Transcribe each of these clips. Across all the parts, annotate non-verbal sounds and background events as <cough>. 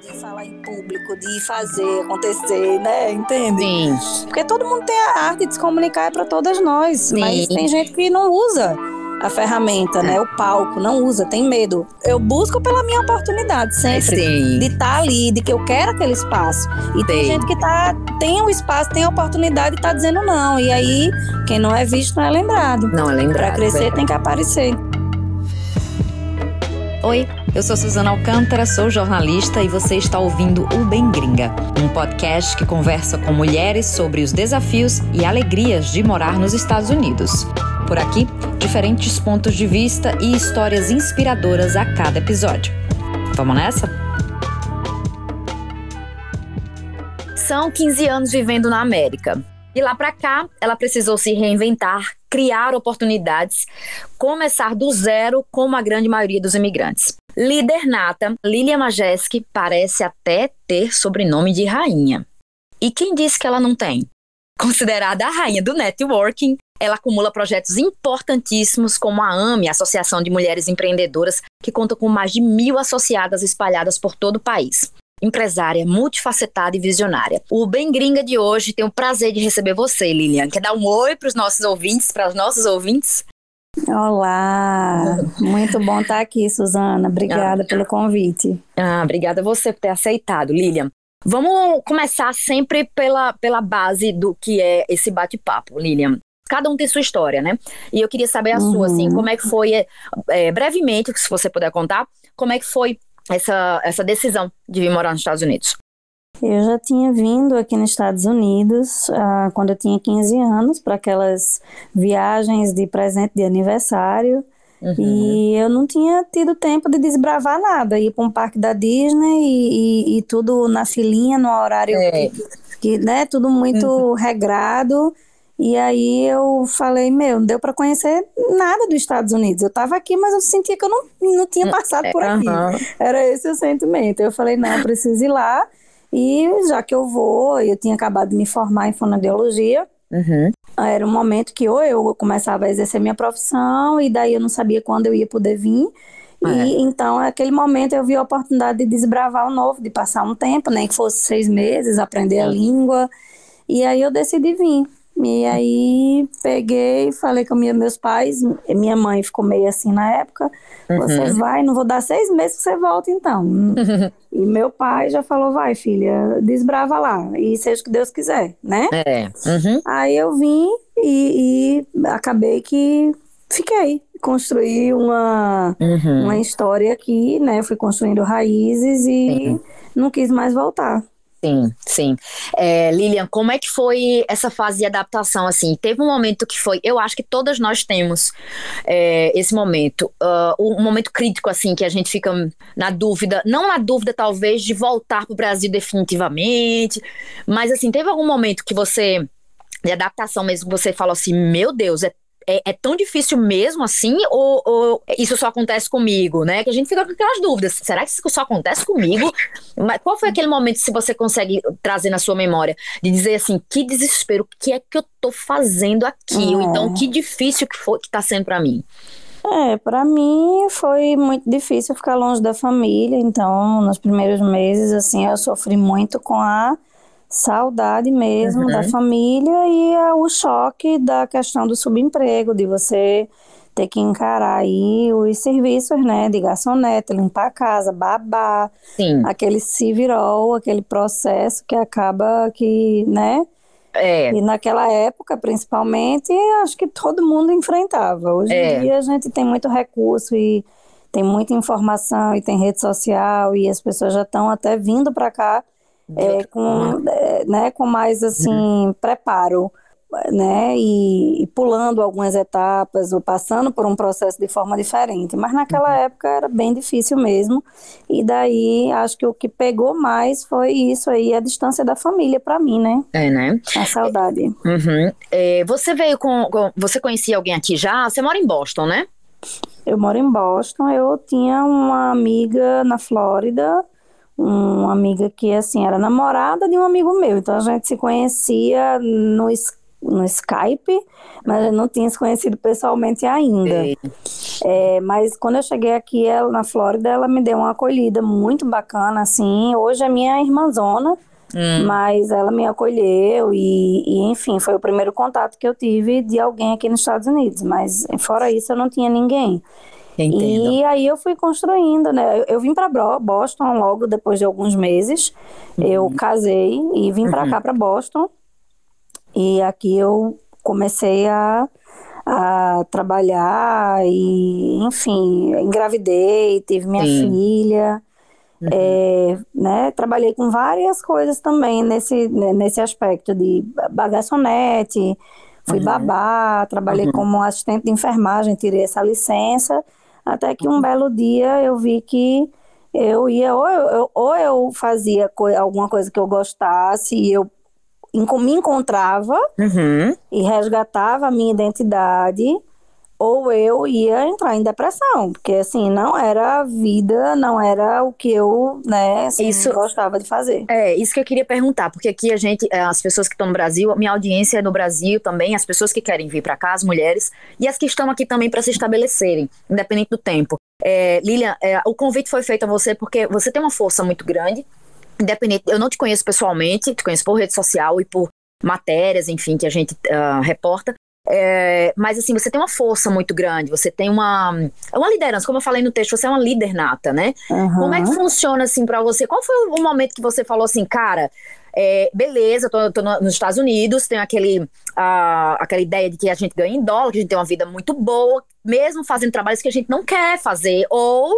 de falar em público, de fazer acontecer, né? Entende? Sim. Porque todo mundo tem a arte de se comunicar é para todas nós, Sim. mas tem gente que não usa a ferramenta, né? O palco, não usa, tem medo. Eu busco pela minha oportunidade sempre. Sim. De estar ali, de que eu quero aquele espaço. E tem gente que tá, tem o espaço, tem a oportunidade e tá dizendo não. E aí, quem não é visto não é lembrado. Não é Pra lembrado. crescer verdade. tem que aparecer. Oi, eu sou Suzana Alcântara, sou jornalista e você está ouvindo o Bem Gringa, um podcast que conversa com mulheres sobre os desafios e alegrias de morar nos Estados Unidos. Por aqui, diferentes pontos de vista e histórias inspiradoras a cada episódio. Vamos nessa? São 15 anos vivendo na América. De lá para cá, ela precisou se reinventar, criar oportunidades, começar do zero, como a grande maioria dos imigrantes. Líder nata, Lilia Majeski parece até ter sobrenome de rainha. E quem disse que ela não tem? <laughs> Considerada a rainha do networking, ela acumula projetos importantíssimos como a AME, Associação de Mulheres Empreendedoras, que conta com mais de mil associadas espalhadas por todo o país empresária, multifacetada e visionária. O Bem Gringa de hoje tem o prazer de receber você, Lilian. Quer dar um oi para os nossos ouvintes, para os nossos ouvintes? Olá, muito bom estar aqui, Suzana. Obrigada pelo convite. Ah, obrigada a você por ter aceitado, Lilian. Vamos começar sempre pela, pela base do que é esse bate-papo, Lilian. Cada um tem sua história, né? E eu queria saber a Uhum. sua, assim, como é que foi, é, brevemente, se você puder contar, como é que foi essa, essa decisão de vir morar nos Estados Unidos? Eu já tinha vindo aqui nos Estados Unidos ah, quando eu tinha 15 anos para aquelas viagens de presente de aniversário Uhum. e eu não tinha tido tempo de desbravar nada, ir para um parque da Disney e, e- e tudo na filinha, no horário É. que, que, né, tudo muito Uhum. regrado. E aí eu falei, meu, não deu para conhecer nada dos Estados Unidos. Eu estava aqui, mas eu sentia que eu não, não tinha passado por aqui. Era esse o sentimento. Eu falei, não, eu preciso ir lá. E já que eu vou, eu tinha acabado de me formar em fonoaudiologia. Uhum. Era um momento que ou eu começava a exercer minha profissão e daí eu não sabia quando eu ia poder vir. É. E então, naquele momento, eu vi a oportunidade de desbravar o novo, de passar um tempo, nem que fosse seis meses, aprender a língua. E aí eu decidi vir. E aí peguei, falei com minha, meus pais, minha mãe ficou meio assim na época. Você Uhum. vai, não vou dar seis meses que você volta então. <laughs> e meu pai já falou, vai filha, desbrava lá e seja o que Deus quiser, né? É. Uhum. Aí eu vim e, e acabei que fiquei. Construí uma, Uhum. uma história aqui, né? Fui construindo raízes e não quis mais voltar. Sim, sim. É, Lilian, como é que foi essa fase de adaptação, assim? Teve um momento que foi, eu acho que todas nós temos é, esse momento, ah, um momento crítico, assim, que a gente fica na dúvida, não na dúvida, talvez, de voltar para o Brasil definitivamente, mas, assim, teve algum momento que você, de adaptação mesmo, você falou assim, meu Deus, é é, é tão difícil mesmo assim, ou, ou isso só acontece comigo, né? Que a gente fica com aquelas dúvidas. Será que isso só acontece comigo? Mas qual foi aquele momento, se você consegue trazer na sua memória, de dizer assim, que desespero, o que é que eu tô fazendo aqui? Ou É. então, que difícil que, foi, que tá sendo pra mim? É, para mim foi muito difícil ficar longe da família, então nos primeiros meses, assim, eu sofri muito com a saudade mesmo Uhum. da família e a- o choque da questão do subemprego, de você ter que encarar aí os serviços, né, de garçonete, limpar a casa, babá, Sim, aquele civirol, aquele processo que acaba que, né, é. e naquela época, principalmente, acho que todo mundo enfrentava. Hoje É. em dia a gente tem muito recurso e tem muita informação e tem rede social e as pessoas já estão até vindo para cá é, com, é, né, com mais assim preparo, né, e, e pulando algumas etapas ou passando por um processo de forma diferente. Mas naquela época era bem difícil mesmo. E daí acho que o que pegou mais foi isso aí, a distância da família para mim, né? É, né? A saudade. Uhum. É, você veio com, com- Você conhecia alguém aqui já? Você mora em Boston, né? Eu moro em Boston, eu tinha uma amiga na Flórida, uma amiga que, assim, era namorada de um amigo meu, então a gente se conhecia no, no Skype, mas eu não tinha se conhecido pessoalmente ainda. É, mas quando eu cheguei aqui ela, na Flórida, ela me deu uma acolhida muito bacana, assim. Hoje é minha irmãzona, hum. mas ela me acolheu e, e, enfim, foi o primeiro contato que eu tive de alguém aqui nos Estados Unidos. Mas fora isso, eu não tinha ninguém. Entendo. E aí eu fui construindo, né? Eu, eu vim para Boston logo depois de alguns meses. Uhum. Eu casei e vim para uhum. cá, para Boston. E aqui eu comecei a, a trabalhar e, enfim, engravidei, tive minha Sim. filha. Uhum. É, né, trabalhei com várias coisas também nesse, né, nesse aspecto de bagaçonete, fui uhum. babá, trabalhei uhum. como assistente de enfermagem, tirei essa licença, até que um belo dia eu vi que eu ia, ou eu, ou eu fazia co alguma coisa que eu gostasse e eu me encontrava uhum. e resgatava a minha identidade, ou eu ia entrar em depressão, porque assim, não era a vida, não era o que eu, né, assim, isso, gostava de fazer. É, isso que eu queria perguntar, porque aqui a gente, é, as pessoas que estão no Brasil, minha audiência é no Brasil também, as pessoas que querem vir para cá, as mulheres, e as que estão aqui também para se estabelecerem, independente do tempo. É, Lilian, é, o convite foi feito a você porque você tem uma força muito grande, independente, eu não te conheço pessoalmente, te conheço por rede social e por matérias, enfim, que a gente uh, reporta. É, mas assim, você tem uma força muito grande, você tem uma, uma liderança, como eu falei no texto, você é uma líder nata, né? Uhum. Como é que funciona assim para você? Qual foi o momento que você falou assim, cara, é, beleza, tô, tô nos Estados Unidos, tenho aquele, uh, aquela ideia de que a gente ganha em dólar, que a gente tem uma vida muito boa, mesmo fazendo trabalhos que a gente não quer fazer, ou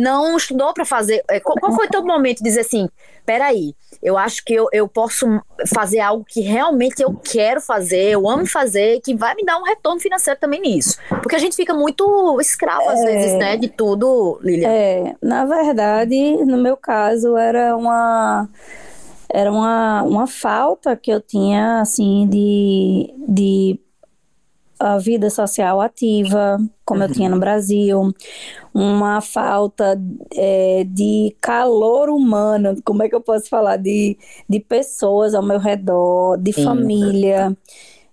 não estudou para fazer. É, qual, foi o teu momento de dizer assim, peraí, eu acho que eu, eu posso fazer algo que realmente eu quero fazer, eu amo fazer, que vai me dar um retorno financeiro também nisso. Porque a gente fica muito escravo, às é, vezes, né, de tudo, Lilian. É, na verdade, no meu caso, era uma era uma, uma falta que eu tinha, assim, de, de a vida social ativa, como uhum. eu tinha no Brasil, uma falta é, de calor humano, como é que eu posso falar? De, de pessoas ao meu redor, de Sim. família,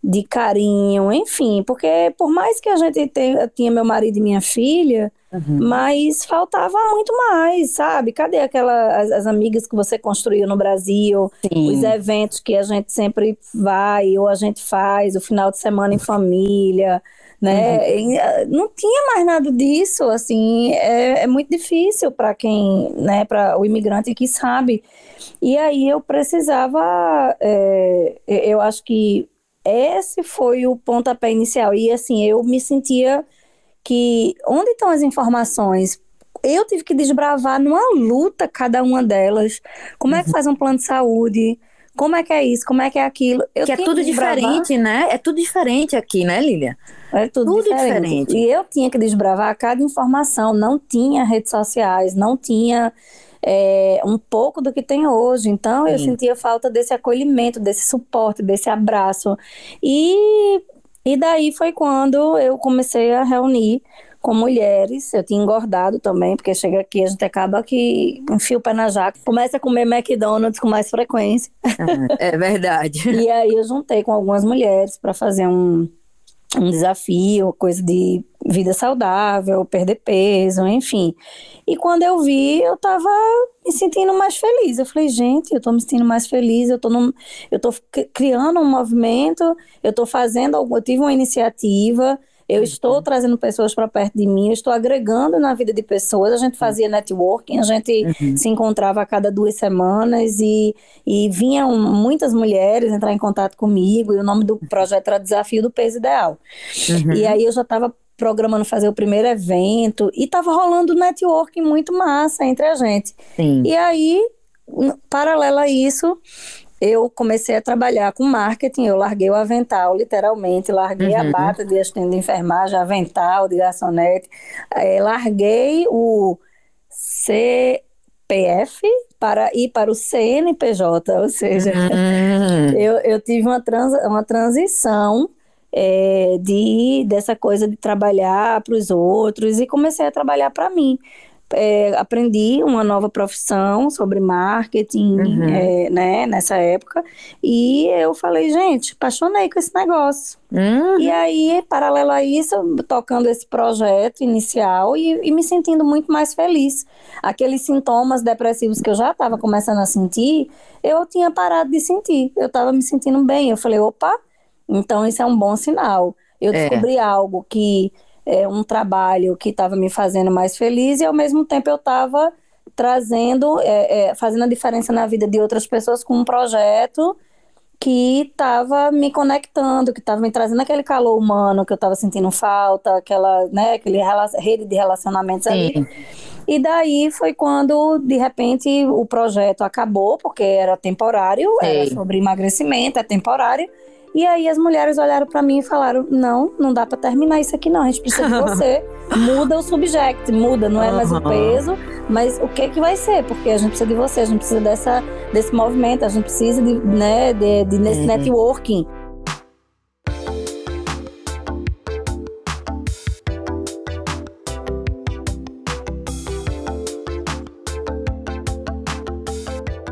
de carinho, enfim, porque por mais que a gente tenha, tinha meu marido e minha filha, Uhum. Mas faltava muito mais, sabe? Cadê aquela as, as, amigas que você construiu no Brasil, Sim. os eventos que a gente sempre vai ou a gente faz, o final de semana em família, né? Uhum. Ah, não tinha mais nada disso, assim, é, é muito difícil para quem, né, para o imigrante que sabe. E aí eu precisava, é, eu acho que esse foi o pontapé inicial. E assim, eu me sentia que onde estão as informações? Eu tive que desbravar numa luta cada uma delas. Como é que uhum. faz um plano de saúde? Como é que é isso? Como é que é aquilo? Eu que é tudo que diferente, né? É tudo diferente aqui, né, Lilia? É tudo, tudo diferente. diferente. E eu tinha que desbravar cada informação. Não tinha redes sociais, não tinha é, um pouco do que tem hoje. Então, Sim. eu sentia falta desse acolhimento, desse suporte, desse abraço. E e daí foi quando eu comecei a reunir com mulheres. Eu tinha engordado também, porque chega aqui, a gente acaba que enfia o pé na jaca, começa a comer McDonald's com mais frequência. É verdade. <laughs> e aí eu juntei com algumas mulheres para fazer um, um desafio, coisa de vida saudável, perder peso, enfim. E quando eu vi, eu tava me sentindo mais feliz. Eu falei, gente, eu tô me sentindo mais feliz, eu tô, num, eu tô criando um movimento, eu tô fazendo eu tive uma iniciativa, eu uhum. estou trazendo pessoas para perto de mim, eu estou agregando na vida de pessoas. A gente uhum. fazia networking, a gente uhum. se encontrava a cada duas semanas e, e vinham muitas mulheres entrar em contato comigo. E o nome do uhum. projeto era Desafio do Peso Ideal. Uhum. E aí eu já estava programando fazer o primeiro evento e estava rolando networking muito massa entre a gente. Sim. E aí, paralelo a isso, eu comecei a trabalhar com marketing, eu larguei o avental, literalmente, larguei uhum. a bata de assistente de enfermagem, avental de garçonete, é, larguei o CPF para ir para o CNPJ, ou seja, uhum. <laughs> eu, eu tive uma, trans, uma transição é, de dessa coisa de trabalhar para os outros e comecei a trabalhar para mim é, aprendi uma nova profissão sobre marketing, uhum. é, né, nessa época, e eu falei, gente, apaixonei com esse negócio. Uhum. E aí, paralelo a isso, tocando esse projeto inicial e, e me sentindo muito mais feliz. Aqueles sintomas depressivos que eu já estava começando a sentir, eu tinha parado de sentir. Eu estava me sentindo bem. Eu falei, opa, então isso é um bom sinal. Eu é. descobri algo que é um trabalho que estava me fazendo mais feliz e ao mesmo tempo eu estava trazendo, é, é, fazendo a diferença na vida de outras pessoas com um projeto que estava me conectando, que estava me trazendo aquele calor humano que eu estava sentindo falta, aquela, né, aquele rede de relacionamentos Sim. ali. E daí foi quando, de repente, o projeto acabou, porque era temporário, Sim. era sobre emagrecimento, é temporário. E aí as mulheres olharam para mim e falaram: não, não dá para terminar isso aqui, não. A gente precisa de <laughs> você. muda o subject, muda, não é mais o peso, mas o que que vai ser? Porque a gente precisa de você, a gente precisa dessa, desse movimento, a gente precisa de, né, de, de nesse uhum. networking.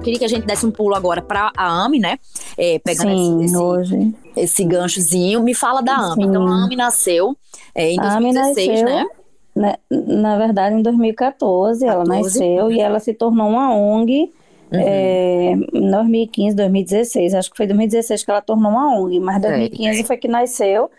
Queria que a gente desse um pulo agora para a AMI, né? É, pegando Sim, esse, hoje. esse ganchozinho. Me fala da AMI. Sim. Então, a AMI nasceu é, em 2016, nasceu, né? Na, na, verdade, em 2014 14. ela nasceu e ela se tornou uma ONG uhum. é, em 2015, 2016. Acho que foi 2016 que ela tornou uma ONG, mas 2015 é. foi que nasceu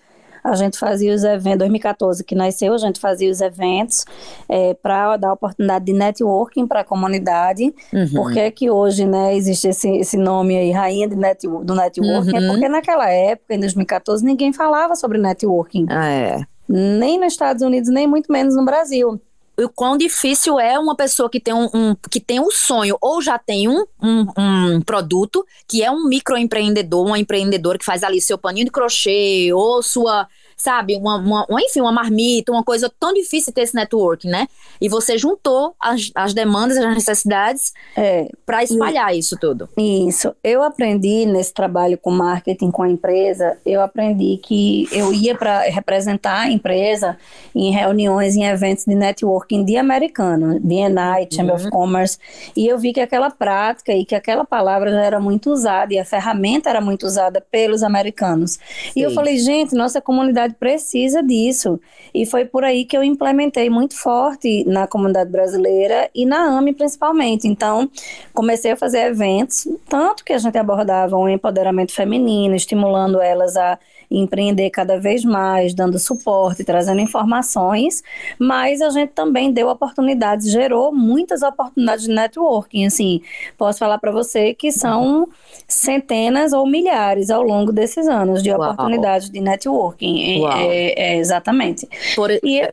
a gente fazia os eventos, 2014 que nasceu, a gente fazia os eventos é, para dar oportunidade de networking para a comunidade. Uhum. Porque é que hoje né, existe esse, esse nome aí, rainha de net, do networking? Uhum. É porque naquela época, em 2014, ninguém falava sobre networking. Ah, é. Nem nos Estados Unidos, nem muito menos no Brasil o quão difícil é uma pessoa que tem um, um, que tem um sonho ou já tem um, um, um, produto que é um microempreendedor, uma empreendedora que faz ali seu paninho de crochê ou sua sabe, uma, uma, uma, enfim, uma marmita, uma coisa tão difícil ter esse network, né? E você juntou as, as demandas, as necessidades é, para espalhar e, isso tudo. Isso. Eu aprendi nesse trabalho com marketing com a empresa, eu aprendi que eu ia para representar a empresa em reuniões, em eventos de networking de americano, BNI, Chamber uhum. of Commerce, e eu vi que aquela prática e que aquela palavra já era muito usada e a ferramenta era muito usada pelos americanos. Sim. E eu falei, gente, nossa comunidade comunidade precisa disso. E foi por aí que eu implementei muito forte na comunidade brasileira e na AME principalmente. Então, comecei a fazer eventos, tanto que a gente abordava o empoderamento feminino, estimulando elas a empreender cada vez mais, dando suporte, trazendo informações, mas a gente também deu oportunidades, gerou muitas oportunidades de networking, assim, posso falar para você que são centenas ou milhares ao longo desses anos de Uau. oportunidades de networking, é, é, exatamente. Por... E,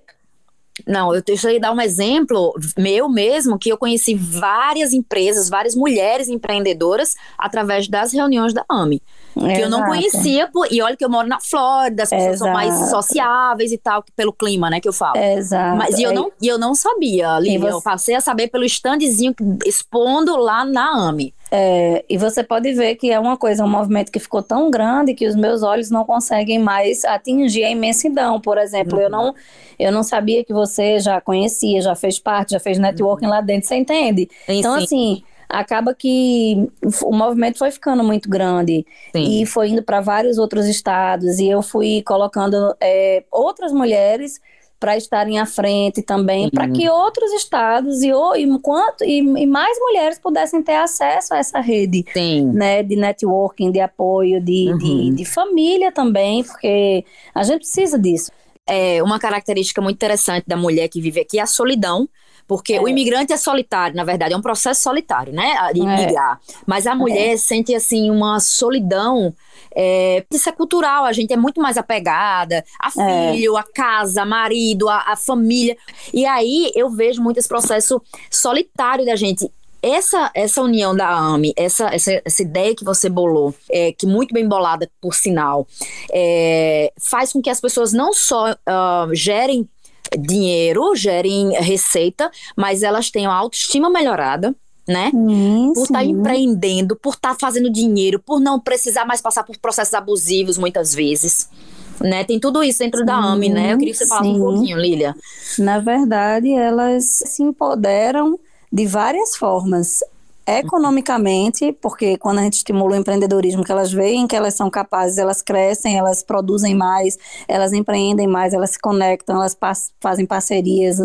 não, eu deixa eu dar um exemplo meu mesmo, que eu conheci várias empresas, várias mulheres empreendedoras através das reuniões da AMI que eu não conhecia, e olha que eu moro na Flórida, as pessoas Exato. são mais sociáveis e tal, pelo clima, né, que eu falo. Exato. Mas e eu, não, e eu não sabia, Lívia, você... eu passei a saber pelo standzinho expondo lá na AMI. É, e você pode ver que é uma coisa, um movimento que ficou tão grande que os meus olhos não conseguem mais atingir a imensidão. Por exemplo, uhum. eu, não, eu não sabia que você já conhecia, já fez parte, já fez networking uhum. lá dentro, você entende? Sim, então, sim. assim, acaba que o movimento foi ficando muito grande Sim. e foi indo para vários outros estados e eu fui colocando é, outras mulheres para estarem à frente também, uhum. para que outros estados e, e, quanto, e, e, mais mulheres pudessem ter acesso a essa rede né, de networking, de apoio, de, uhum. de, de família também, porque a gente precisa disso. É, uma característica muito interessante da mulher que vive aqui é a solidão, porque é. o imigrante é solitário, na verdade, é um processo solitário, né? De é. migrar. Mas a mulher é. sente, assim, uma solidão. É, isso é cultural, a gente é muito mais apegada a é. filho, a casa, marido, a, a família. E aí eu vejo muito esse processo solitário da gente essa, essa união da AME, essa, essa, essa ideia que você bolou, é, que muito bem bolada, por sinal, é, faz com que as pessoas não só uh, gerem dinheiro, gerem receita, mas elas têm a autoestima melhorada, né? Sim, por estar tá empreendendo, por estar tá fazendo dinheiro, por não precisar mais passar por processos abusivos muitas vezes. né? Tem tudo isso dentro sim, da AMI, né? Eu queria que você falasse sim. um pouquinho, Lília. Na verdade, elas se empoderam de várias formas economicamente, porque quando a gente estimula o empreendedorismo, que elas veem que elas são capazes, elas crescem, elas produzem mais, elas empreendem mais, elas se conectam, elas fazem parcerias,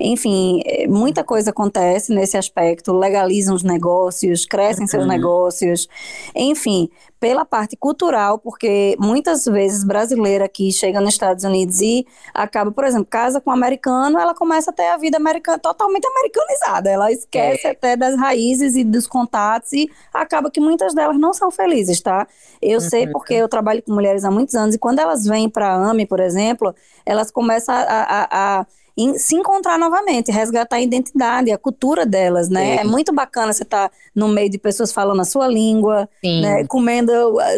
enfim, é, muita coisa acontece nesse aspecto, legalizam os negócios, crescem uhum. seus negócios, enfim, pela parte cultural, porque muitas vezes brasileira que chega nos Estados Unidos e acaba, por exemplo, casa com um americano, ela começa a ter a vida americana totalmente americanizada. Ela esquece é. até das raízes e dos contatos e acaba que muitas delas não são felizes, tá? Eu uhum. sei porque eu trabalho com mulheres há muitos anos e quando elas vêm para a AME, por exemplo, elas começam a, a, a se encontrar novamente, resgatar a identidade, a cultura delas, né? É, é muito bacana você estar tá no meio de pessoas falando a sua língua, né? Comendo,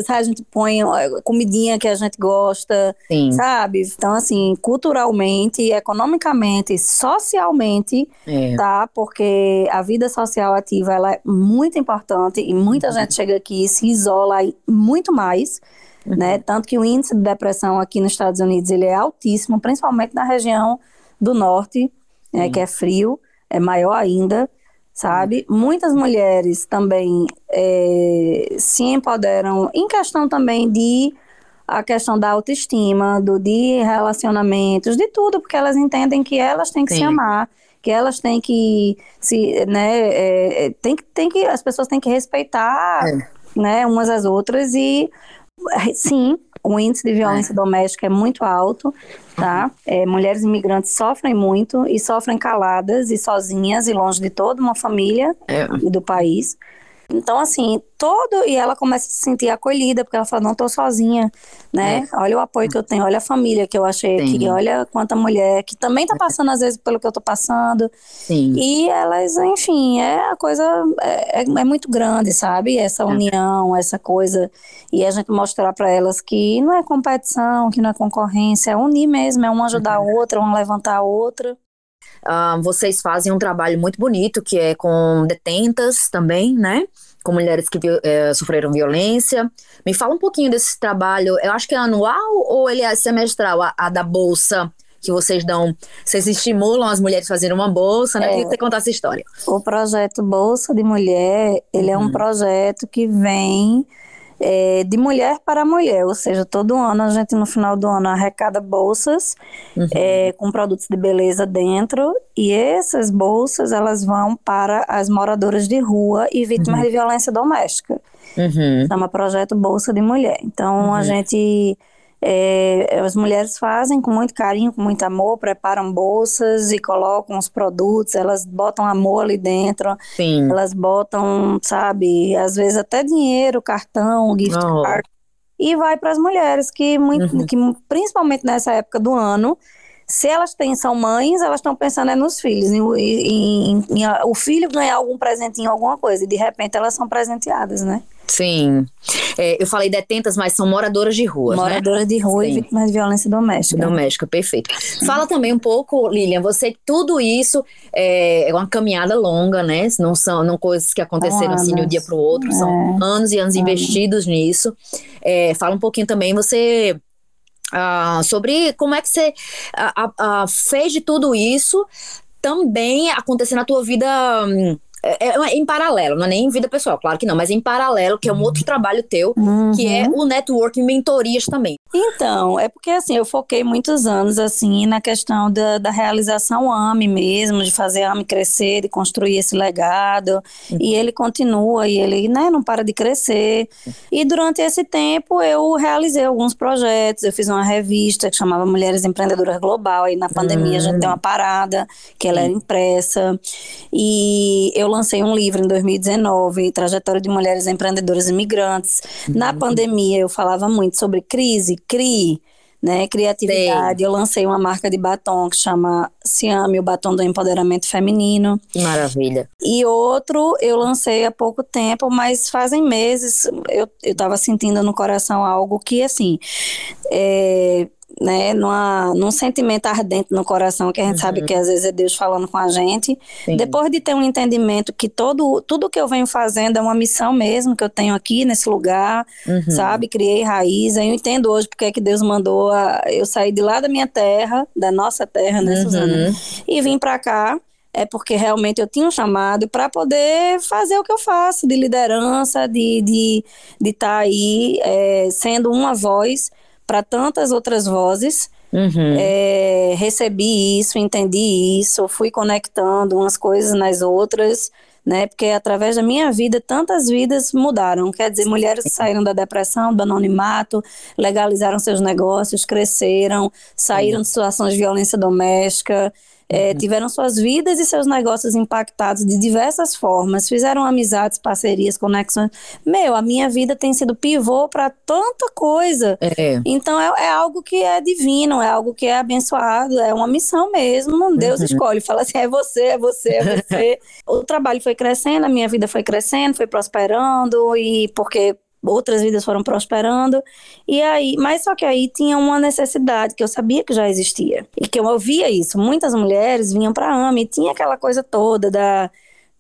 sabe, a gente põe comidinha que a gente gosta, Sim. sabe? Então, assim, culturalmente, economicamente, socialmente, é. tá? Porque a vida social ativa, ela é muito importante e muita uhum. gente chega aqui e se isola muito mais, uhum. né? Tanto que o índice de depressão aqui nos Estados Unidos, ele é altíssimo, principalmente na região do norte, né, que é frio, é maior ainda, sabe? Muitas mulheres também é, se empoderam em questão também de a questão da autoestima, do de relacionamentos, de tudo, porque elas entendem que elas têm que Sim. se amar, que elas têm que se, né, é, é, tem, tem que as pessoas têm que respeitar, é. né, umas às outras e sim, o índice de violência é. doméstica é muito alto, tá? É, mulheres imigrantes sofrem muito e sofrem caladas e sozinhas e longe de toda uma família é. e do país. Então, assim, todo. E ela começa a se sentir acolhida, porque ela fala: não estou sozinha, né? É. Olha o apoio que eu tenho, olha a família que eu achei Sim. aqui, olha quanta mulher que também está passando, às vezes, pelo que eu estou passando. Sim. E elas, enfim, é a coisa. É, é, é muito grande, sabe? Essa é. união, essa coisa. E a gente mostrar para elas que não é competição, que não é concorrência, é unir mesmo, é uma ajudar a uhum. outra, uma levantar a outra. Uh, vocês fazem um trabalho muito bonito, que é com detentas também, né? Com mulheres que é, sofreram violência. Me fala um pouquinho desse trabalho. Eu acho que é anual ou ele é semestral, a, a da bolsa? que vocês dão, vocês estimulam as mulheres a fazerem uma bolsa, né? É, que você contar essa história. O projeto Bolsa de Mulher, ele uhum. é um uhum. projeto que vem é, de mulher para mulher, ou seja, todo ano a gente no final do ano arrecada bolsas uhum. é, com produtos de beleza dentro e essas bolsas elas vão para as moradoras de rua e vítimas uhum. de violência doméstica. Uhum. Chama Projeto Bolsa de Mulher. Então a uhum. gente é, as mulheres fazem com muito carinho, com muito amor, preparam bolsas e colocam os produtos, elas botam amor ali dentro, Sim. elas botam, sabe, às vezes até dinheiro, cartão, gift oh. card, e vai para as mulheres que, muito, uhum. que, principalmente nessa época do ano, se elas têm, são mães, elas estão pensando é nos filhos, em, em, em, em, o filho ganhar algum presentinho, alguma coisa, e de repente elas são presenteadas, né? Sim. É, eu falei detentas, mas são moradoras de rua. Moradoras né? de rua Sim. e vítimas de violência doméstica. Doméstica, perfeito. Fala também um pouco, Lilian, você, tudo isso é, é uma caminhada longa, né? Não são não coisas que aconteceram assim de um dia para o outro, é. são anos e anos investidos nisso. É, fala um pouquinho também, você. Uh, sobre como é que você uh, uh, fez de tudo isso também acontecer na tua vida. Um, é, é, em paralelo, não é nem em vida pessoal, claro que não, mas em paralelo, que é um outro trabalho teu, uhum. que é o networking mentorias também. Então, é porque assim, eu foquei muitos anos assim na questão da, da realização AME mesmo, de fazer AME crescer, de construir esse legado, uhum. e ele continua, e ele né, não para de crescer. E durante esse tempo eu realizei alguns projetos, eu fiz uma revista que chamava Mulheres Empreendedoras Global, aí na pandemia uhum. gente deu uma parada, que ela era impressa, e eu lancei um livro em 2019, Trajetória de Mulheres Empreendedoras Imigrantes. Na uhum. pandemia eu falava muito sobre crise, CRI, né, criatividade. Sei. Eu lancei uma marca de batom que chama Ciame, o batom do empoderamento feminino. Maravilha. E outro eu lancei há pouco tempo, mas fazem meses eu, eu tava sentindo no coração algo que, assim, é, né, numa, num sentimento ardente no coração, que a gente uhum. sabe que às vezes é Deus falando com a gente. Sim. Depois de ter um entendimento que todo, tudo que eu venho fazendo é uma missão mesmo que eu tenho aqui nesse lugar, uhum. sabe? Criei raiz. Eu entendo hoje porque é que Deus mandou a, eu sair de lá da minha terra, da nossa terra, né, uhum. Suzana? E vim para cá é porque realmente eu tinha um chamado para poder fazer o que eu faço de liderança, de estar de, de tá aí é, sendo uma voz para tantas outras vozes. Uhum. É, recebi isso, entendi isso, fui conectando umas coisas nas outras, né? Porque através da minha vida, tantas vidas mudaram. Quer dizer, mulheres saíram da depressão, do anonimato, legalizaram seus negócios, cresceram, saíram de situações de violência doméstica, é, uhum. tiveram suas vidas e seus negócios impactados de diversas formas, fizeram amizades, parcerias, conexões. Meu, a minha vida tem sido pivô para tanta coisa. É. Então é, é, algo que é divino, é algo que é abençoado, é uma missão mesmo. Deus uhum. escolhe, fala assim: é você, é você, é <laughs> você. o trabalho foi crescendo, a minha vida foi crescendo, foi prosperando, e porque outras vidas foram prosperando. E aí, mas só que aí tinha uma necessidade que eu sabia que já existia e que eu ouvia isso. Muitas mulheres vinham para a AME e tinha aquela coisa toda da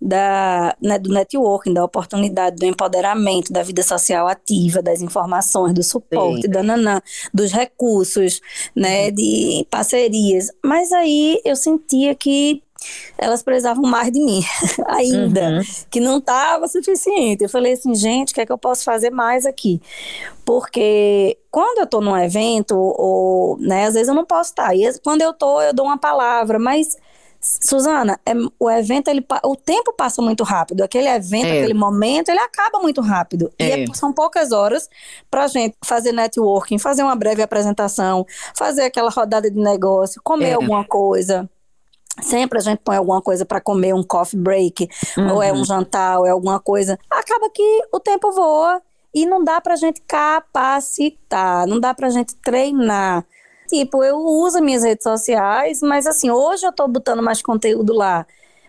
da, né, do networking, da oportunidade, do empoderamento, da vida social ativa, das informações, do suporte, da nanã, dos recursos, né, uhum. de parcerias. Mas aí eu sentia que elas precisavam mais de mim <laughs> ainda, uhum. que não estava suficiente. Eu falei assim, gente, o que é que eu posso fazer mais aqui? Porque quando eu estou num evento, ou, né, às vezes eu não posso estar. E quando eu estou, eu dou uma palavra, mas Suzana, é, o evento, ele, o tempo passa muito rápido. Aquele evento, é. aquele momento, ele acaba muito rápido. É. E são poucas horas para a gente fazer networking, fazer uma breve apresentação, fazer aquela rodada de negócio, comer é. alguma coisa. Sempre a gente põe alguma coisa para comer, um coffee break, uhum. ou é um jantar, ou é alguma coisa. Acaba que o tempo voa e não dá para a gente capacitar, não dá para a gente treinar. Tipo, eu uso minhas redes sociais, mas assim, hoje eu estou botando mais conteúdo lá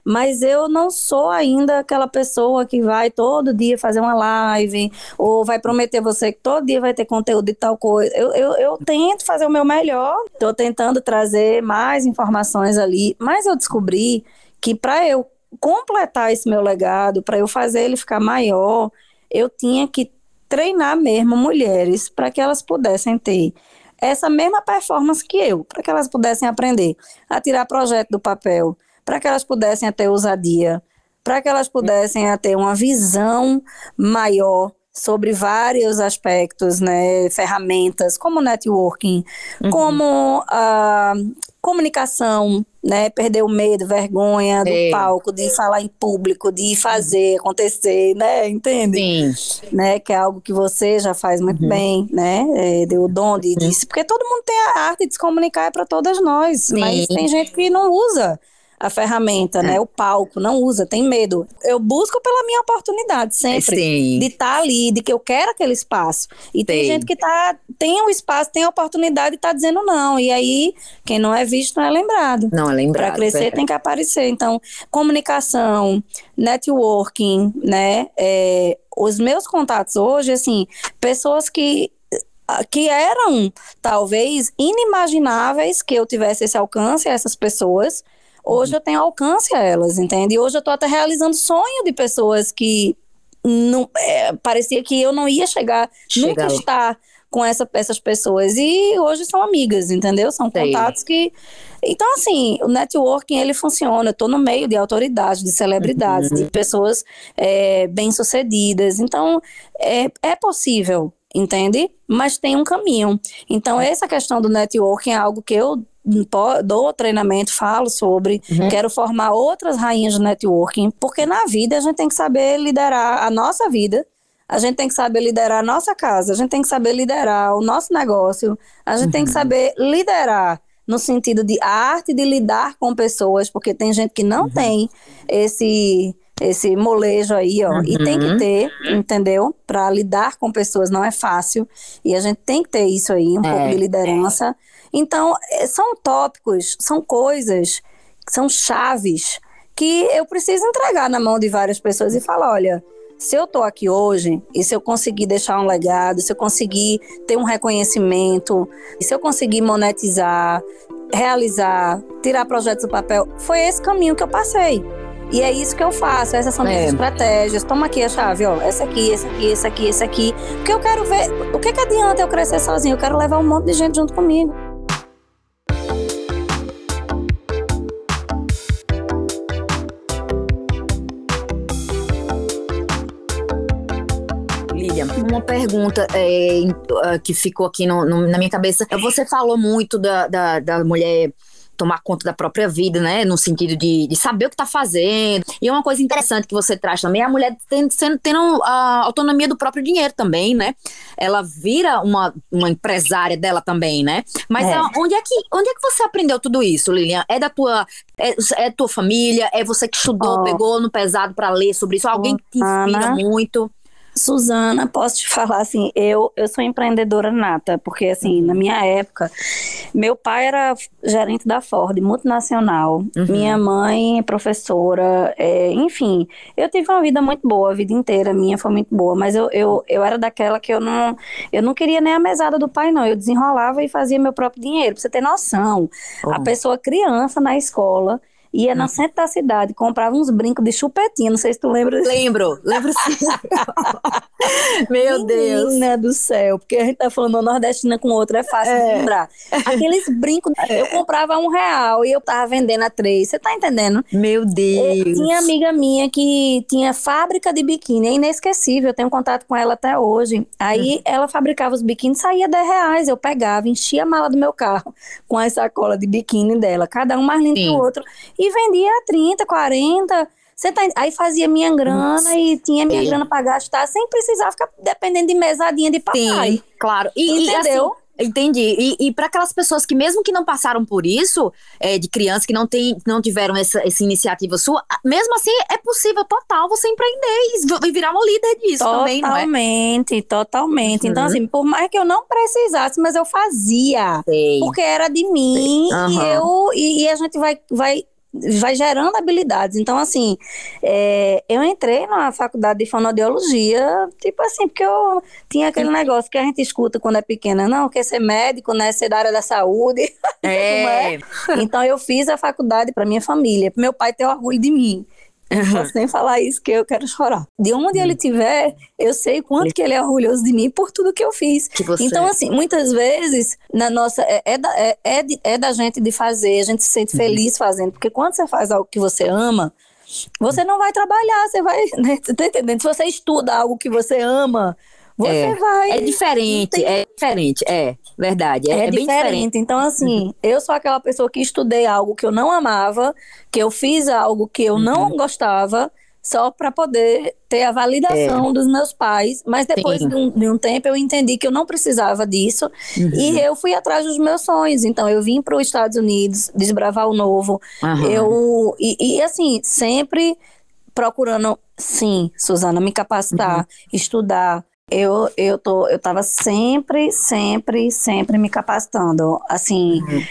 mas eu não sou ainda aquela pessoa que vai todo dia fazer uma live ou vai prometer você que todo dia vai ter conteúdo de tal coisa. Eu, eu, eu tento fazer o meu melhor, estou tentando trazer mais informações ali, mas eu descobri que para eu completar esse meu legado, para eu fazer ele ficar maior, eu tinha que treinar mesmo mulheres para que elas pudessem ter essa mesma performance que eu, para que elas pudessem aprender a tirar projeto do papel, para que elas pudessem ter ousadia, para que elas pudessem ter uma visão maior sobre vários aspectos, né, ferramentas como networking, uhum. como a comunicação, né, perder o medo, vergonha do é. palco, de falar em público, de fazer acontecer, né, entende? Sim. Né, que é algo que você já faz muito uhum. bem, né, é, deu o dom de, disso, porque todo mundo tem a arte de se comunicar é para todas nós, Sim. mas tem gente que não usa a ferramenta, né? É. O palco, não usa, tem medo. Eu busco pela minha oportunidade sempre Sim. de estar tá ali, de que eu quero aquele espaço. E Sim. tem gente que tá, tem um espaço, tem a oportunidade e está dizendo não. E aí, quem não é visto não é lembrado. Não é lembrado. Para crescer é. tem que aparecer. Então, comunicação, networking, né? É, os meus contatos hoje, assim, pessoas que que eram talvez inimagináveis que eu tivesse esse alcance a essas pessoas, Hoje eu tenho alcance a elas, entende? E hoje eu estou até realizando sonho de pessoas que não, é, parecia que eu não ia chegar, Chega nunca lá. estar com essa, essas pessoas. E hoje são amigas, entendeu? São Sei. contatos que. Então, assim, o networking ele funciona. Eu estou no meio de autoridades, de celebridades, uhum. de pessoas é, bem-sucedidas. Então, é, é possível, entende? Mas tem um caminho. Então, essa questão do networking é algo que eu dou treinamento, falo sobre, uhum. quero formar outras rainhas de networking, porque na vida a gente tem que saber liderar a nossa vida, a gente tem que saber liderar a nossa casa, a gente tem que saber liderar o nosso negócio, a gente uhum. tem que uhum. saber liderar no sentido de arte de lidar com pessoas, porque tem gente que não uhum. tem esse esse molejo aí, ó, e tem que uhum. ter, entendeu? Para lidar com pessoas não é fácil, e a gente tem que ter isso aí, um é. pouco de liderança. Então, é, são tópicos, são coisas, são chaves que eu preciso entregar na mão de várias pessoas e falar: olha, se eu tô aqui hoje e se eu conseguir deixar um legado, se eu conseguir ter um reconhecimento, se eu conseguir monetizar, realizar, tirar projetos do papel, foi esse caminho que eu passei. E é isso que eu faço, essas são minhas é. estratégias. Toma aqui a chave, ó. Essa aqui, essa aqui, essa aqui, essa aqui. Porque eu quero ver. O que, que adianta eu crescer sozinho? Eu quero levar um monte de gente junto comigo. Pergunta é, que ficou aqui no, no, na minha cabeça. Você falou muito da, da, da mulher tomar conta da própria vida, né? No sentido de, de saber o que está fazendo. E uma coisa interessante que você traz também é a mulher tendo, tendo a autonomia do próprio dinheiro também, né? Ela vira uma, uma empresária dela também, né? Mas é. onde, é que, onde é que você aprendeu tudo isso, Lilian? É da tua. É, é tua família? É você que estudou, oh. pegou no pesado para ler sobre isso? Alguém que te inspira Ana. muito? Suzana, posso te falar assim, eu, eu sou empreendedora nata, porque assim, na minha época, meu pai era gerente da Ford, multinacional, uhum. minha mãe professora, é, enfim, eu tive uma vida muito boa, a vida inteira minha foi muito boa, mas eu, eu, eu era daquela que eu não, eu não queria nem a mesada do pai não, eu desenrolava e fazia meu próprio dinheiro, pra você ter noção, uhum. a pessoa criança na escola, ia no uhum. centro da cidade, comprava uns brincos de chupetinha, não sei se tu lembra. Lembro, lembro sim. <laughs> Meu Deus. Menina do céu, porque a gente tá falando nordestina com outra, é fácil é. de lembrar. Aqueles brincos, é. eu comprava um real e eu tava vendendo a três, você tá entendendo? Meu Deus. Eu tinha amiga minha que tinha fábrica de biquíni, é inesquecível, eu tenho contato com ela até hoje. Aí uhum. ela fabricava os biquíni, saía 10 reais, eu pegava, enchia a mala do meu carro com a sacola de biquíni dela, cada um mais lindo que o outro e vendia 30, 40. Você tá, aí fazia minha grana Nossa. e tinha minha grana para gastar sem precisar ficar dependendo de mesadinha de papai. Sim, claro. E, Entendeu? E, assim, Entendi. E, e para aquelas pessoas que, mesmo que não passaram por isso, é, de crianças que não, tem, não tiveram essa, essa iniciativa sua, mesmo assim é possível total você empreender e, virar uma líder disso totalmente, também, não é? Totalmente, totalmente. Então, uhum. Então, assim, por mais que eu não precisasse, mas eu fazia. Sei. Porque era de mim uhum. e eu e, e a gente vai, vai vai gerando habilidades. Então, assim, é, eu entrei na faculdade de fonoaudiologia, tipo assim, porque eu tinha aquele negócio que a gente escuta quando é pequena, não, quer ser médico, né, ser da área da saúde. <laughs> É. é? Então, eu fiz a faculdade para minha família, para meu pai ter orgulho de mim. Uhum. Posso nem falar isso que eu quero chorar. De onde uhum. ele estiver, eu sei quanto que ele é orgulhoso de mim por tudo que eu fiz. Que então, assim, muitas vezes, na nossa. É, é, da, é, é, de, é da gente de fazer, a gente se sente uhum. feliz fazendo. Porque quando você faz algo que você ama, você não vai trabalhar, você vai. Né, você tá entendendo? Se você estuda algo que você ama, você é, vai. É diferente, tem... é diferente, é verdade. É, é, é diferente. diferente. Então, assim, uhum. eu sou aquela pessoa que estudei algo que eu não amava, que eu fiz algo que eu uhum. não gostava, só para poder ter a validação é. dos meus pais. Mas depois de um, de um, tempo eu entendi que eu não precisava disso uhum. e eu fui atrás dos meus sonhos. Então eu vim para os Estados Unidos desbravar o novo. Eu e, e, assim sempre procurando, sim, Suzana, me capacitar, uhum. estudar, eu, eu, tô, eu tava sempre, sempre, sempre me capacitando. Assim, uhum.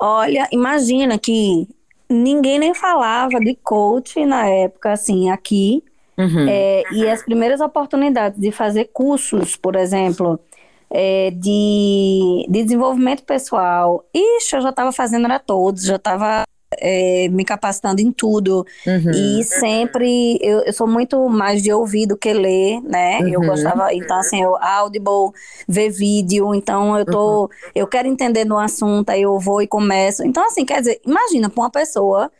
olha, imagina que ninguém nem falava de coach na época, assim, aqui. Uhum. É, e as primeiras oportunidades de fazer cursos, por exemplo, é, de, de desenvolvimento pessoal, ixi, eu já estava fazendo era todos, já estava é, me capacitando em tudo. Uhum. E sempre, eu, eu, sou muito mais de ouvir do que ler, né? Uhum. Eu gostava, então assim, eu Audible, ver vídeo, então eu tô, uhum. eu quero entender no assunto, aí eu vou e começo. Então assim, quer dizer, imagina para uma pessoa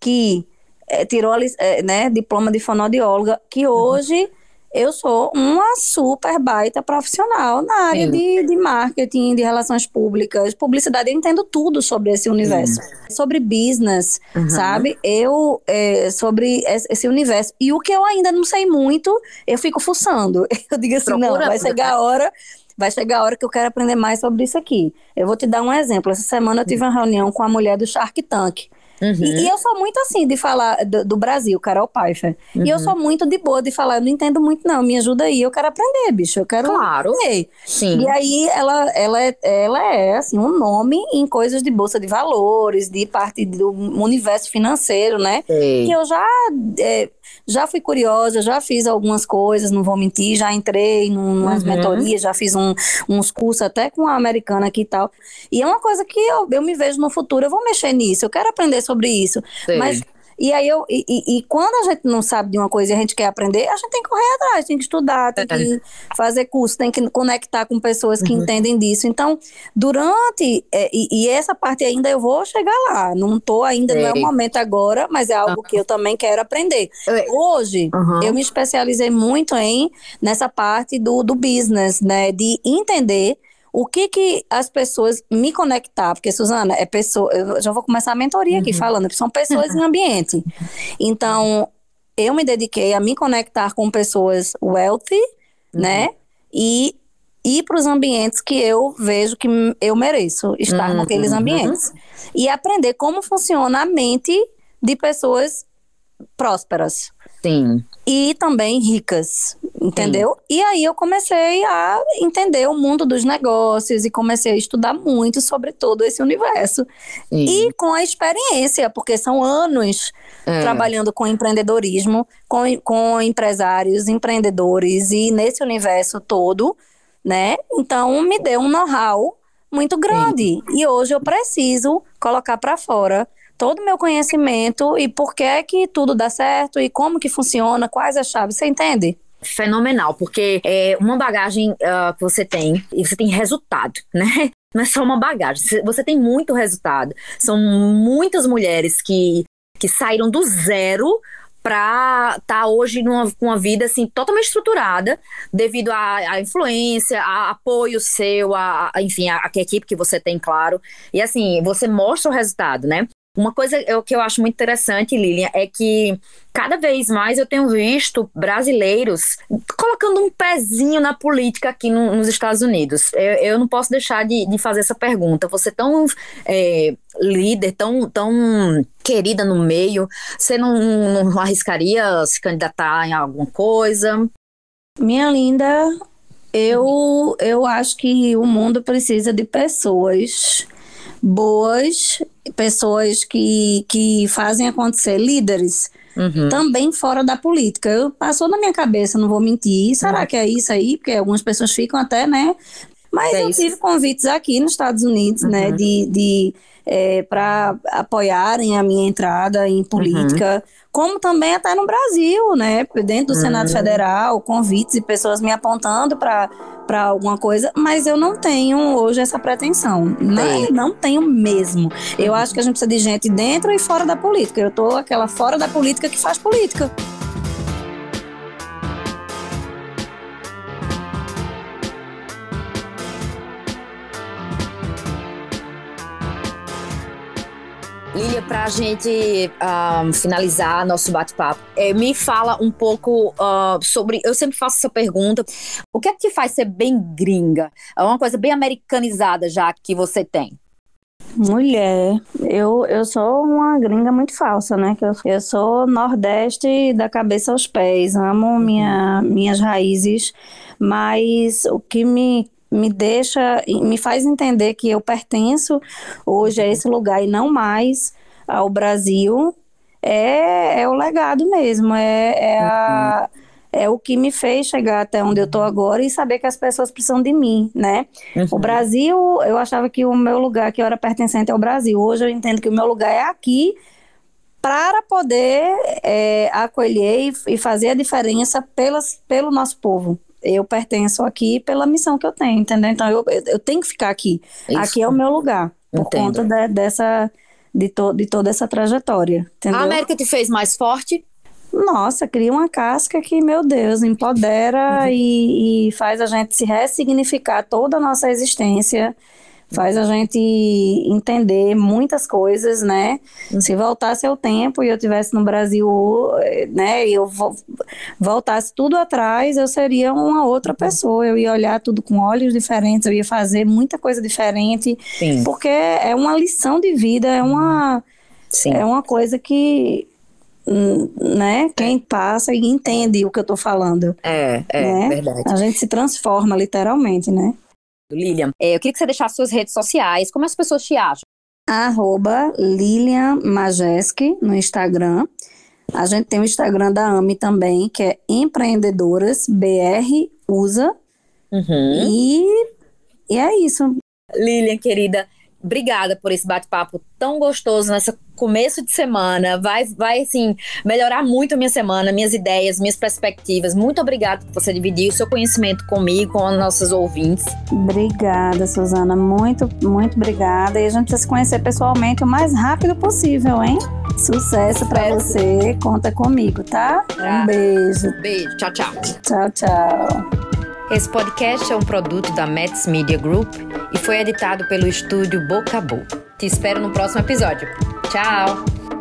que é, tirou, é, né, diploma de fonoaudióloga, que uhum. hoje eu sou uma super baita profissional na área de, de marketing, de relações públicas, publicidade. Eu entendo tudo sobre esse universo. Sim. Sobre business, uhum. sabe? Eu, é, sobre esse universo. E o que eu ainda não sei muito, eu fico fuçando. <laughs> Eu digo assim, Procura, não, vai chegar a hora vai chegar a hora que eu quero aprender mais sobre isso aqui. Eu vou te dar um exemplo. Essa semana eu tive uma reunião com a mulher do Shark Tank. Uhum. E, e, eu sou muito assim de falar do, do Brasil, Carol Pfeiffer. Uhum. E eu sou muito de boa de falar, eu não entendo muito não, me ajuda aí, eu quero aprender, bicho, eu quero claro. aprender. Sim. E aí ela, ela, é, ela é assim, um nome em coisas de bolsa de valores, de parte do universo financeiro, né? Sei. Que eu já... É, já fui curiosa, já fiz algumas coisas, não vou mentir, já entrei num, umas uhum. mentorias, já fiz um, uns cursos até com a americana aqui e tal. E é uma coisa que eu, eu me vejo no futuro, eu vou mexer nisso, eu quero aprender sobre isso. Sim. Mas e aí eu e, e, quando a gente não sabe de uma coisa e a gente quer aprender, a gente tem que correr atrás, tem que estudar, tem que é. fazer curso, tem que conectar com pessoas que uhum. entendem disso. Então, durante é, e, e, essa parte ainda eu vou chegar lá. Não estou ainda, Sei. não é o momento agora, mas é algo que eu também quero aprender. Hoje uhum. eu me especializei muito em nessa parte do, do business, né? De entender o que que as pessoas me conectar, porque Suzana é pessoa, eu já vou começar a mentoria uhum. aqui falando, são pessoas em ambiente. <laughs> Então, eu me dediquei a me conectar com pessoas wealthy, uhum. né? E ir para os ambientes que eu vejo que eu mereço estar uhum. naqueles ambientes. E aprender como funciona a mente de pessoas prósperas. Sim. E também ricas, entendeu? Sim. E aí eu comecei a entender o mundo dos negócios e comecei a estudar muito sobre todo esse universo. Sim. E com a experiência, porque são anos é. trabalhando com empreendedorismo, com, com empresários, empreendedores e nesse universo todo, né? Então me deu um know-how muito grande. Sim. E hoje eu preciso colocar para fora todo o meu conhecimento e por que é que tudo dá certo e como que funciona, quais as chaves, você entende? Fenomenal, porque é uma bagagem uh, que você tem e você tem resultado, <laughs> né? Não é só uma bagagem, você tem muito resultado. São muitas mulheres que, que saíram do zero para estar tá hoje numa, com uma vida assim totalmente estruturada devido à, influência, a apoio seu, a, a enfim, a, a, equipe que você tem, claro. E assim, você mostra o resultado, né? Uma coisa que eu acho muito interessante, Lilian, é que cada vez mais eu tenho visto brasileiros colocando um pezinho na política aqui no, nos Estados Unidos. Eu, eu, não posso deixar de, de, fazer essa pergunta. Você tão é, líder, tão, tão querida no meio, você não, não arriscaria se candidatar em alguma coisa? Minha linda, eu, eu acho que o mundo precisa de pessoas boas, pessoas que, que fazem acontecer, líderes, uhum. também fora da política. Eu, passou na minha cabeça, não vou mentir. Será uhum. que é isso aí? Porque algumas pessoas ficam até, né? Mas é eu isso. tive convites aqui nos Estados Unidos, né, uhum. né, de, de é, para apoiarem a minha entrada em política. Uhum como também até no Brasil, né? Dentro do uhum. Senado Federal, convites e pessoas me apontando para para alguma coisa, mas eu não tenho hoje essa pretensão. Não, não tenho mesmo. Eu acho que a gente precisa de gente dentro e fora da política. Eu tô aquela fora da política que faz política. Para a gente uh, finalizar nosso bate-papo, é, me fala um pouco uh, sobre. Eu sempre faço essa pergunta: o que é que te faz ser bem gringa? É uma coisa bem americanizada já que você tem. Mulher, eu, eu sou uma gringa muito falsa, né? Que eu, eu sou nordeste da cabeça aos pés, amo minha, minhas raízes, mas o que me me deixa, me faz entender que eu pertenço hoje a esse lugar e não mais ao Brasil, é, é o legado mesmo, é, é, a, é o que me fez chegar até onde eu estou agora e saber que as pessoas precisam de mim, né? Uhum. O Brasil, eu achava que o meu lugar, que eu era pertencente ao Brasil, hoje eu entendo que o meu lugar é aqui, para poder é, acolher e, e, fazer a diferença pelas, pelo nosso povo eu pertenço aqui pela missão que eu tenho, entendeu? Então eu, eu tenho que ficar aqui. Isso. Aqui é o meu lugar, por Entendo. conta de, dessa, de, to, de toda essa trajetória. Entendeu? A América te fez mais forte? Nossa, cria uma casca que, meu Deus, empodera uhum. e, e faz a gente se ressignificar toda a nossa existência faz a gente entender muitas coisas, né? Uhum. Se voltasse ao tempo e eu tivesse no Brasil, né, e eu voltasse tudo atrás, eu seria uma outra uhum. pessoa. Eu ia olhar tudo com olhos diferentes, eu ia fazer muita coisa diferente, Sim. porque é uma lição de vida, é uma Sim. é uma coisa que hum, né? Quem passa e entende o que eu tô falando. É, é né? verdade. A gente se transforma literalmente, né? Lilian, é, eu queria que você deixasse suas redes sociais, como as pessoas te acham? Arroba Lilian Majeski no Instagram. A gente tem o Instagram da AMI também, que é Empreendedoras BR Usa. Uhum. E, e é isso. Lilian, querida, obrigada por esse bate-papo tão gostoso nessa começo de semana. Vai, vai assim, melhorar muito a minha semana, minhas ideias, minhas perspectivas. Muito obrigada por você dividir o seu conhecimento comigo, com os nossos ouvintes. Obrigada, Suzana. Muito, muito obrigada. E a gente precisa se conhecer pessoalmente o mais rápido possível, hein? Sucesso para você. Conta comigo, tá? Um beijo. Beijo. Tchau, tchau. Tchau, tchau. Esse podcast é um produto da Mets Media Group e foi editado pelo estúdio Boca a Boca. Te espero no próximo episódio. Tchau!